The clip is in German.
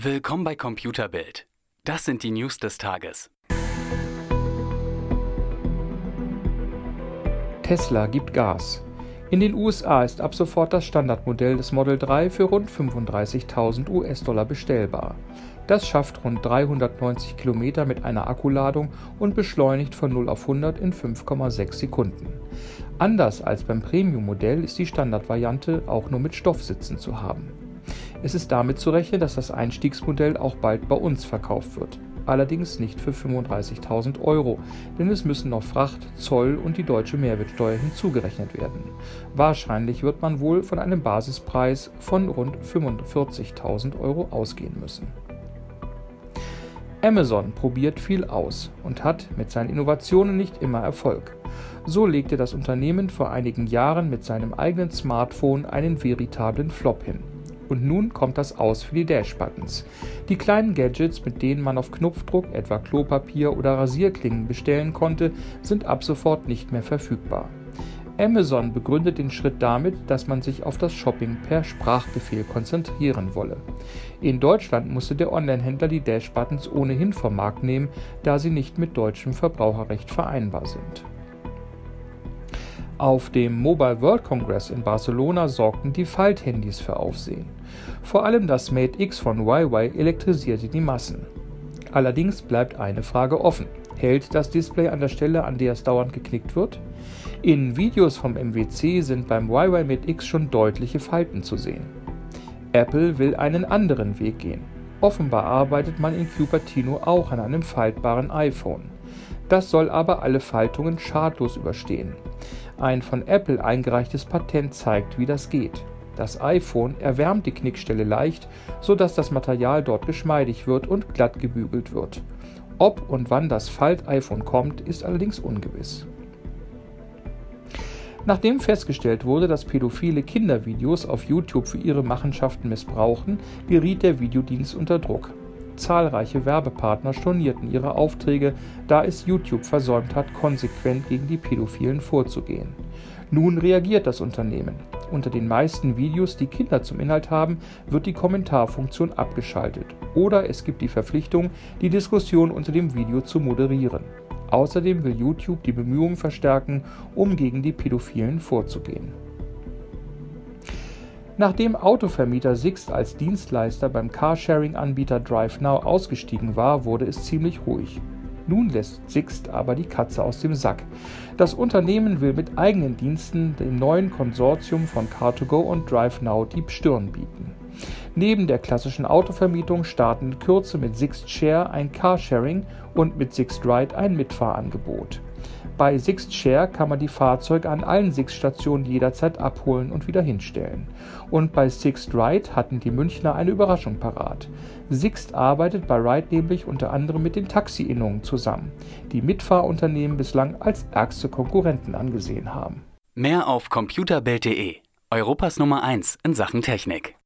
Willkommen bei Computerbild. Das sind die News des Tages. Tesla gibt Gas. In den USA ist ab sofort das Standardmodell des Model 3 für rund 35.000 US-Dollar bestellbar. Das schafft rund 390 Kilometer mit einer Akkuladung und beschleunigt von 0 auf 100 in 5,6 Sekunden. Anders als beim Premium-Modell ist die Standardvariante auch nur mit Stoffsitzen zu haben. Es ist damit zu rechnen, dass das Einstiegsmodell auch bald bei uns verkauft wird. Allerdings nicht für 35.000 Euro, denn es müssen noch Fracht, Zoll und die deutsche Mehrwertsteuer hinzugerechnet werden. Wahrscheinlich wird man wohl von einem Basispreis von rund 45.000 Euro ausgehen müssen. Amazon probiert viel aus und hat mit seinen Innovationen nicht immer Erfolg. So legte das Unternehmen vor einigen Jahren mit seinem eigenen Smartphone einen veritablen Flop hin. Und nun kommt das aus für die Dash-Buttons. Die kleinen Gadgets, mit denen man auf Knopfdruck etwa Klopapier oder Rasierklingen bestellen konnte, sind ab sofort nicht mehr verfügbar. Amazon begründet den Schritt damit, dass man sich auf das Shopping per Sprachbefehl konzentrieren wolle. In Deutschland musste der Onlinehändler die Dash-Buttons ohnehin vom Markt nehmen, da sie nicht mit deutschem Verbraucherrecht vereinbar sind. Auf dem Mobile World Congress in Barcelona sorgten die Falthandys für Aufsehen. Vor allem das Mate X von Huawei elektrisierte die Massen. Allerdings bleibt eine Frage offen. Hält das Display an der Stelle, an der es dauernd geknickt wird? In Videos vom MWC sind beim Huawei Mate X schon deutliche Falten zu sehen. Apple will einen anderen Weg gehen. Offenbar arbeitet man in Cupertino auch an einem faltbaren iPhone. Das soll aber alle Faltungen schadlos überstehen. Ein von Apple eingereichtes Patent zeigt, wie das geht. Das iPhone erwärmt die Knickstelle leicht, sodass das Material dort geschmeidig wird und glatt gebügelt wird. Ob und wann das Falt-iPhone kommt, ist allerdings ungewiss. Nachdem festgestellt wurde, dass Pädophile Kindervideos auf YouTube für ihre Machenschaften missbrauchen, geriet der Videodienst unter Druck. Zahlreiche Werbepartner stornierten ihre Aufträge, da es YouTube versäumt hat, konsequent gegen die Pädophilen vorzugehen. Nun reagiert das Unternehmen. Unter den meisten Videos, die Kinder zum Inhalt haben, wird die Kommentarfunktion abgeschaltet oder es gibt die Verpflichtung, die Diskussion unter dem Video zu moderieren. Außerdem will YouTube die Bemühungen verstärken, um gegen die Pädophilen vorzugehen. Nachdem Autovermieter Sixt als Dienstleister beim Carsharing-Anbieter DriveNow ausgestiegen war, wurde es ziemlich ruhig. Nun lässt Sixt aber die Katze aus dem Sack. Das Unternehmen will mit eigenen Diensten dem neuen Konsortium von Car2Go und DriveNow die Stirn bieten. Neben der klassischen Autovermietung starten in Kürze mit Sixt Share ein Carsharing und mit Sixt Ride ein Mitfahrangebot. Bei Sixt Share kann man die Fahrzeuge an allen Sixt-Stationen jederzeit abholen und wieder hinstellen. Und bei Sixt Ride hatten die Münchner eine Überraschung parat. Sixt arbeitet bei Ride nämlich unter anderem mit den Taxi-Innungen zusammen, die Mitfahrunternehmen bislang als ärgste Konkurrenten angesehen haben. Mehr auf computerbild.de, Europas Nummer 1 in Sachen Technik.